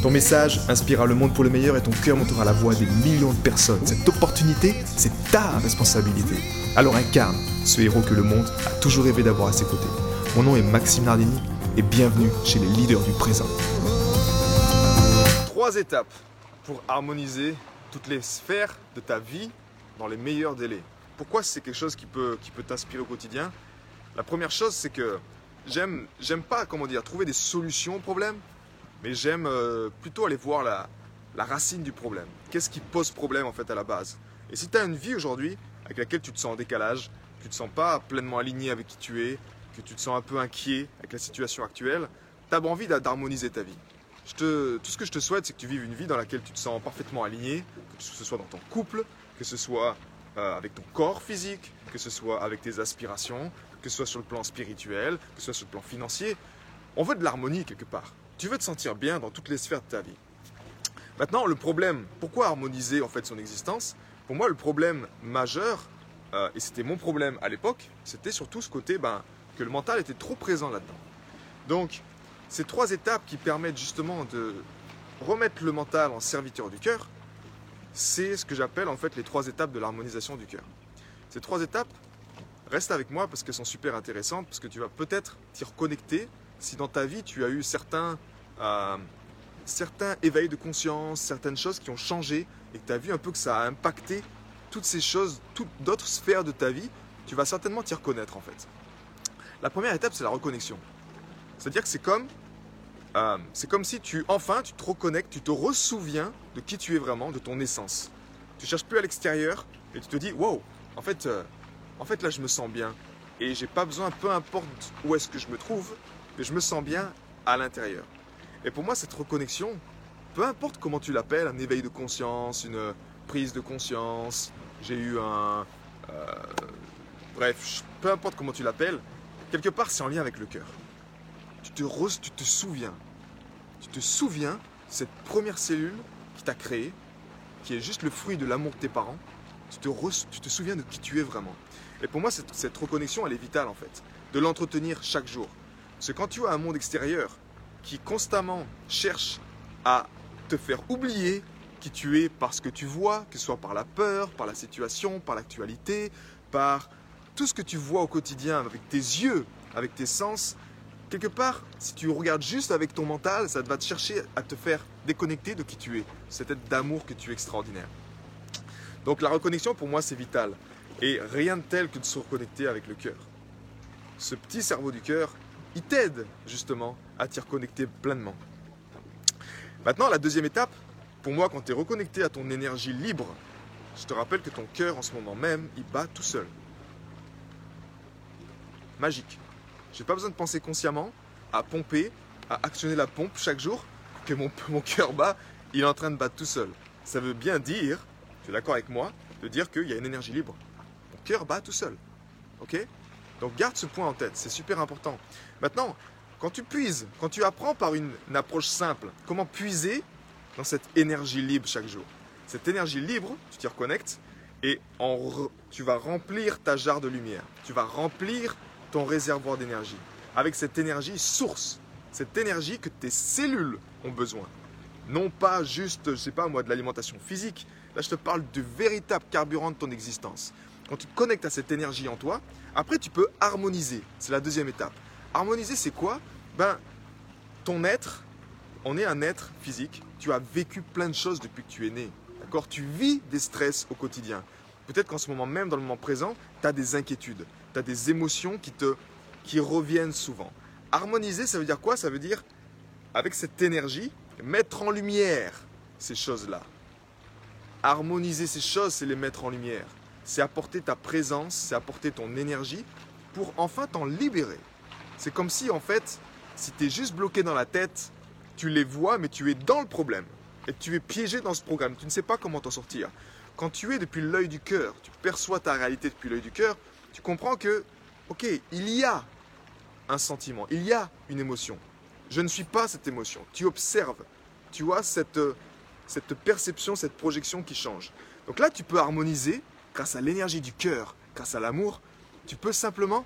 Ton message inspirera le monde pour le meilleur et ton cœur montera la voix des millions de personnes. Cette opportunité, c'est ta responsabilité. Alors incarne ce héros que le monde a toujours rêvé d'avoir à ses côtés. Mon nom est Maxime Nardini et bienvenue chez les leaders du présent. Trois étapes pour harmoniser toutes les sphères de ta vie dans les meilleurs délais. Pourquoi c'est quelque chose qui peut, qui t'inspirer au quotidien? La première chose, c'est que j'aime, j'aime pas, comment dire, trouver des solutions aux problèmes, mais j'aime euh, plutôt aller voir la, racine du problème. Qu'est-ce qui pose problème en fait à la base? Et si tu as une vie aujourd'hui avec laquelle tu te sens en décalage, tu te sens pas pleinement aligné avec qui tu es, que tu te sens un peu inquiet avec la situation actuelle, tu as envie d'harmoniser ta vie. Je te, tout ce que je te souhaite, c'est que tu vives une vie dans laquelle tu te sens parfaitement aligné, que ce soit dans ton couple, que ce soit euh, avec ton corps physique, que ce soit avec tes aspirations, que ce soit sur le plan spirituel, que ce soit sur le plan financier. On veut de l'harmonie quelque part. Tu veux te sentir bien dans toutes les sphères de ta vie. Maintenant, le problème, pourquoi harmoniser en fait son existence? Pour moi, le problème majeur, euh, et c'était mon problème à l'époque, c'était surtout ce côté ben, que le mental était trop présent là-dedans. Donc, ces trois étapes qui permettent justement de remettre le mental en serviteur du cœur, c'est ce que j'appelle en fait les trois étapes de l'harmonisation du cœur. Ces trois étapes, reste avec moi parce qu'elles sont super intéressantes, parce que tu vas peut-être t'y reconnecter si dans ta vie tu as eu certains, euh, certains éveils de conscience, certaines choses qui ont changé et que tu as vu un peu que ça a impacté toutes ces choses, toutes d'autres sphères de ta vie, tu vas certainement t'y reconnaître en fait. La première étape, c'est la reconnexion. C'est-à-dire que c'est comme, euh, comme si tu, enfin, tu te reconnectes, tu te ressouviens de qui tu es vraiment, de ton essence. Tu cherches plus à l'extérieur et tu te dis, wow, en fait, euh, en fait là, je me sens bien et j'ai pas besoin, peu importe où est-ce que je me trouve, mais je me sens bien à l'intérieur. Et pour moi, cette reconnexion, peu importe comment tu l'appelles, un éveil de conscience, une prise de conscience, j'ai eu un... euh, bref, peu importe comment tu l'appelles, quelque part c'est en lien avec le cœur. Tu te, re- tu te souviens, tu te souviens cette première cellule qui t'a créé, qui est juste le fruit de l'amour de tes parents, tu te, re- tu te souviens de qui tu es vraiment. Et pour moi, cette, cette reconnexion, elle est vitale en fait, de l'entretenir chaque jour. Parce quand tu as un monde extérieur qui constamment cherche à te faire oublier qui tu es par ce que tu vois, que ce soit par la peur, par la situation, par l'actualité, par tout ce que tu vois au quotidien avec tes yeux, avec tes sens, quelque part, si tu regardes juste avec ton mental, ça va te chercher à te faire déconnecter de qui tu es, cette être d'amour que tu es extraordinaire. Donc la reconnexion pour moi c'est vital. Et rien de tel que de se reconnecter avec le cœur. Ce petit cerveau du cœur, il t'aide justement à t'y reconnecter pleinement. Maintenant, la deuxième étape, pour moi, quand tu es reconnecté à ton énergie libre, je te rappelle que ton cœur en ce moment même, il bat tout seul. Magique. J'ai pas besoin de penser consciemment à pomper, à actionner la pompe chaque jour, que mon, mon cœur bat, il est en train de battre tout seul. Ça veut bien dire, tu es d'accord avec moi, de dire qu'il y a une énergie libre. Mon cœur bat tout seul. Ok? Donc garde ce point en tête, c'est super important. Maintenant, quand tu puises, quand tu apprends par une, approche simple, comment puiser dans cette énergie libre chaque jour? Cette énergie libre, tu t'y reconnectes et en tu vas remplir ta jarre de lumière. Tu vas remplir ton réservoir d'énergie avec cette énergie source, cette énergie que tes cellules ont besoin. Non pas juste, je sais pas moi, de l'alimentation physique. Là, je te parle du véritable carburant de ton existence. Quand tu te connectes à cette énergie en toi, après tu peux harmoniser. C'est la deuxième étape. Harmoniser, c'est quoi? Ben, ton être, on est un être physique. Tu as vécu plein de choses depuis que tu es né. D'accord? Tu vis des stress au quotidien. Peut-être qu'en ce moment même, dans le moment présent, tu as des inquiétudes. Tu as des émotions qui, te, qui reviennent souvent. Harmoniser, ça veut dire quoi? Ça veut dire, avec cette énergie, mettre en lumière ces choses-là. Harmoniser ces choses, c'est les mettre en lumière. C'est apporter ta présence, c'est apporter ton énergie pour enfin t'en libérer. C'est comme si, en fait, si tu es juste bloqué dans la tête, tu les vois, mais tu es dans le problème. et tu es piégé dans ce programme, tu ne sais pas comment t'en sortir. Quand tu es depuis l'œil du cœur, tu perçois ta réalité depuis l'œil du cœur, tu comprends que, ok, il y a un sentiment, il y a une émotion. Je ne suis pas cette émotion. Tu observes, tu as cette, cette perception, cette projection qui change. Donc là, tu peux harmoniser grâce à l'énergie du cœur, grâce à l'amour. Tu peux simplement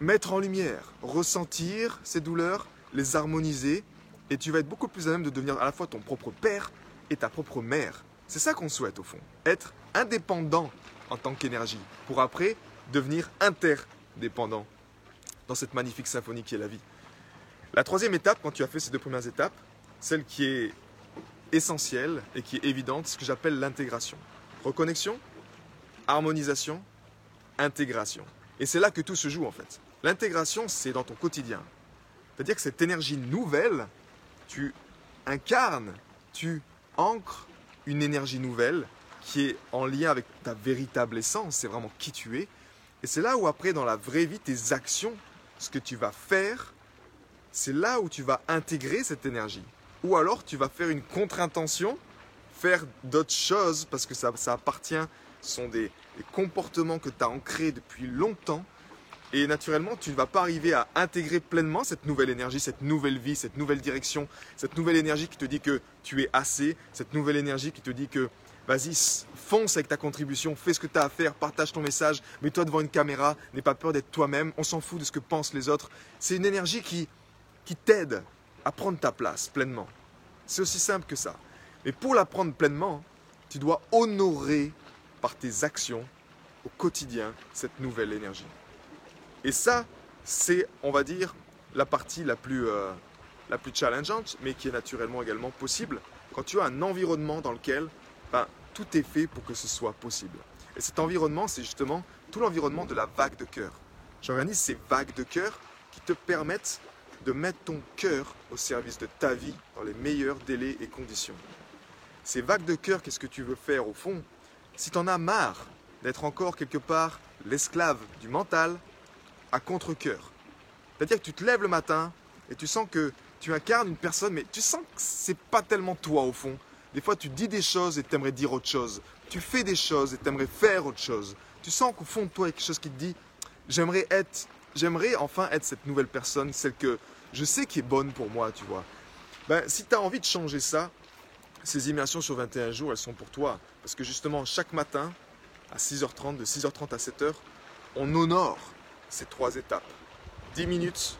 mettre en lumière, ressentir ces douleurs, les harmoniser, et tu vas être beaucoup plus à même de devenir à la fois ton propre père et ta propre mère. C'est ça qu'on souhaite au fond, être indépendant en tant qu'énergie, pour après devenir interdépendant dans cette magnifique symphonie qui est la vie. La troisième étape, quand tu as fait ces deux premières étapes, celle qui est essentielle et qui est évidente, ce que j'appelle l'intégration. Reconnexion, harmonisation, intégration. Et c'est là que tout se joue en fait. L'intégration, c'est dans ton quotidien. C'est-à-dire que cette énergie nouvelle, tu incarnes, tu ancres une énergie nouvelle qui est en lien avec ta véritable essence, c'est vraiment qui tu es. Et c'est là où après, dans la vraie vie, tes actions, ce que tu vas faire, c'est là où tu vas intégrer cette énergie. Ou alors tu vas faire une contre-intention, faire d'autres choses, parce que ça, appartient, ce sont des, des comportements que tu as ancrés depuis longtemps, et naturellement, tu ne vas pas arriver à intégrer pleinement cette nouvelle énergie, cette nouvelle vie, cette nouvelle direction, cette nouvelle énergie qui te dit que tu es assez, cette nouvelle énergie qui te dit que vas-y, fonce avec ta contribution, fais ce que tu as à faire, partage ton message, mets-toi devant une caméra, n'aie pas peur d'être toi-même, on s'en fout de ce que pensent les autres. C'est une énergie qui, qui t'aide à prendre ta place pleinement. C'est aussi simple que ça. Mais pour la prendre pleinement, tu dois honorer par tes actions au quotidien cette nouvelle énergie. Et ça, c'est, on va dire, la partie la plus, euh, la plus challengeante, mais qui est naturellement également possible quand tu as un environnement dans lequel ben, tout est fait pour que ce soit possible. Et cet environnement, c'est justement tout l'environnement de la vague de cœur. J'organise ces vagues de cœur qui te permettent de mettre ton cœur au service de ta vie dans les meilleurs délais et conditions. Ces vagues de cœur, qu'est-ce que tu veux faire au fond? Si tu en as marre d'être encore quelque part l'esclave du mental, à contre-coeur. C'est-à-dire que tu te lèves le matin et tu sens que tu incarnes une personne, mais tu sens que c'est pas tellement toi au fond. Des fois, tu dis des choses et tu aimerais dire autre chose. Tu fais des choses et tu aimerais faire autre chose. Tu sens qu'au fond de toi, il y a quelque chose qui te dit j'aimerais être, j'aimerais enfin être cette nouvelle personne, celle que je sais qui est bonne pour moi, tu vois. Ben, si tu as envie de changer ça, ces immersions sur 21 jours, elles sont pour toi. Parce que justement, chaque matin, à 6h30, de 6h30 à 7h, on honore ces trois étapes. 10 minutes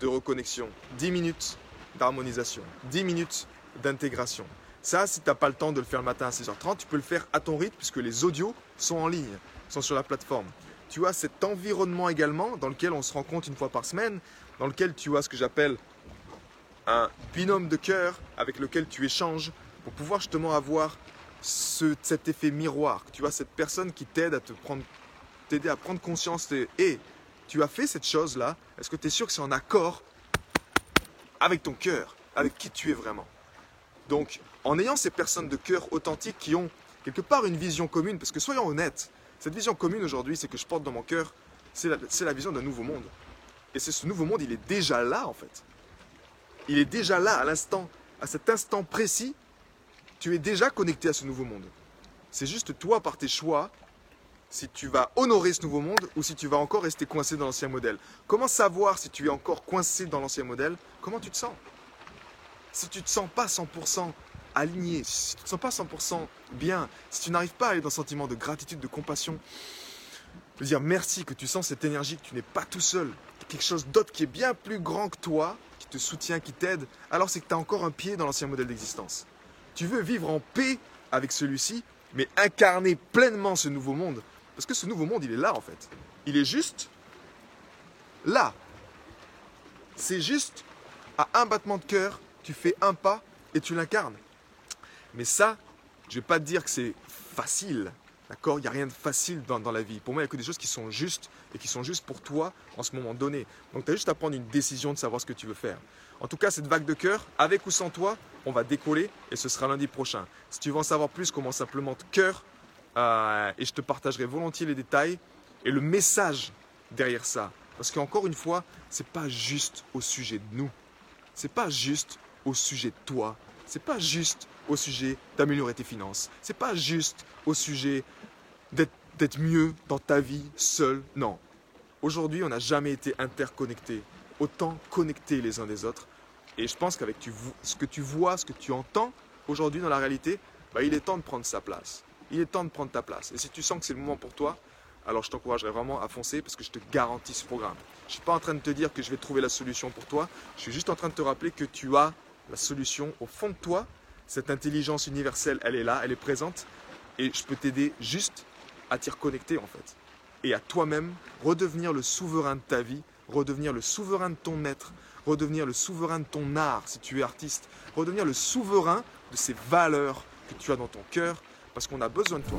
de reconnexion, 10 minutes d'harmonisation, 10 minutes d'intégration. Ça, si tu n'as pas le temps de le faire le matin à 6h30, tu peux le faire à ton rythme puisque les audios sont en ligne, sont sur la plateforme. Tu as cet environnement également dans lequel on se rencontre une fois par semaine, dans lequel tu as ce que j'appelle un binôme de cœur avec lequel tu échanges pour pouvoir justement avoir cet effet miroir. Tu as cette personne qui t'aide à te prendre t'aider à prendre conscience de et tu as fait cette chose-là, est-ce que tu es sûr que c'est en accord avec ton cœur, avec qui tu es vraiment? Donc, en ayant ces personnes de cœur authentiques qui ont quelque part une vision commune, parce que soyons honnêtes, cette vision commune aujourd'hui, c'est que je porte dans mon cœur, c'est la, vision d'un nouveau monde. Et c'est ce nouveau monde, il est déjà là en fait. Il est déjà là à l'instant, à cet instant précis, tu es déjà connecté à ce nouveau monde. C'est juste toi, par tes choix, si tu vas honorer ce nouveau monde ou si tu vas encore rester coincé dans l'ancien modèle. Comment savoir si tu es encore coincé dans l'ancien modèle? Comment tu te sens? Si tu te sens pas 100% aligné, si tu ne te sens pas 100% bien, si tu n'arrives pas à aller dans un sentiment de gratitude, de compassion, de dire merci que tu sens cette énergie, que tu n'es pas tout seul, quelque chose d'autre qui est bien plus grand que toi, qui te soutient, qui t'aide, alors c'est que tu as encore un pied dans l'ancien modèle d'existence. Tu veux vivre en paix avec celui-ci, mais incarner pleinement ce nouveau monde, parce que ce nouveau monde, il est là en fait. Il est juste là. C'est juste à un battement de cœur, tu fais un pas et tu l'incarnes. Mais ça, je ne vais pas te dire que c'est facile. D'accord? Il n'y a rien de facile dans, la vie. Pour moi, il n'y a que des choses qui sont justes et qui sont justes pour toi en ce moment donné. Donc, tu as juste à prendre une décision de savoir ce que tu veux faire. En tout cas, cette vague de cœur, avec ou sans toi, on va décoller et ce sera lundi prochain. Si tu veux en savoir plus comment s'implémente cœur euh, et je te partagerai volontiers les détails et le message derrière ça. Parce qu'encore une fois, ce n'est pas juste au sujet de nous. c'est pas juste au sujet de toi, c'est pas juste au sujet d'améliorer tes finances, c'est pas juste au sujet d'être mieux dans ta vie seul. Non. Aujourd'hui, on n'a jamais été interconnectés, autant connectés les uns des autres. Et je pense qu'avec ce que tu vois, ce que tu entends aujourd'hui dans la réalité, bah, il est temps de prendre sa place. Il est temps de prendre ta place. Et si tu sens que c'est le moment pour toi, alors je t'encouragerais vraiment à foncer parce que je te garantis ce programme. Je ne suis pas en train de te dire que je vais trouver la solution pour toi, je suis juste en train de te rappeler que tu as la solution au fond de toi. Cette intelligence universelle, elle est là, elle est présente et je peux t'aider juste à t'y reconnecter en fait. Et à toi-même redevenir le souverain de ta vie, redevenir le souverain de ton être, redevenir le souverain de ton art si tu es artiste, redevenir le souverain de ces valeurs que tu as dans ton cœur parce qu'on a besoin de toi.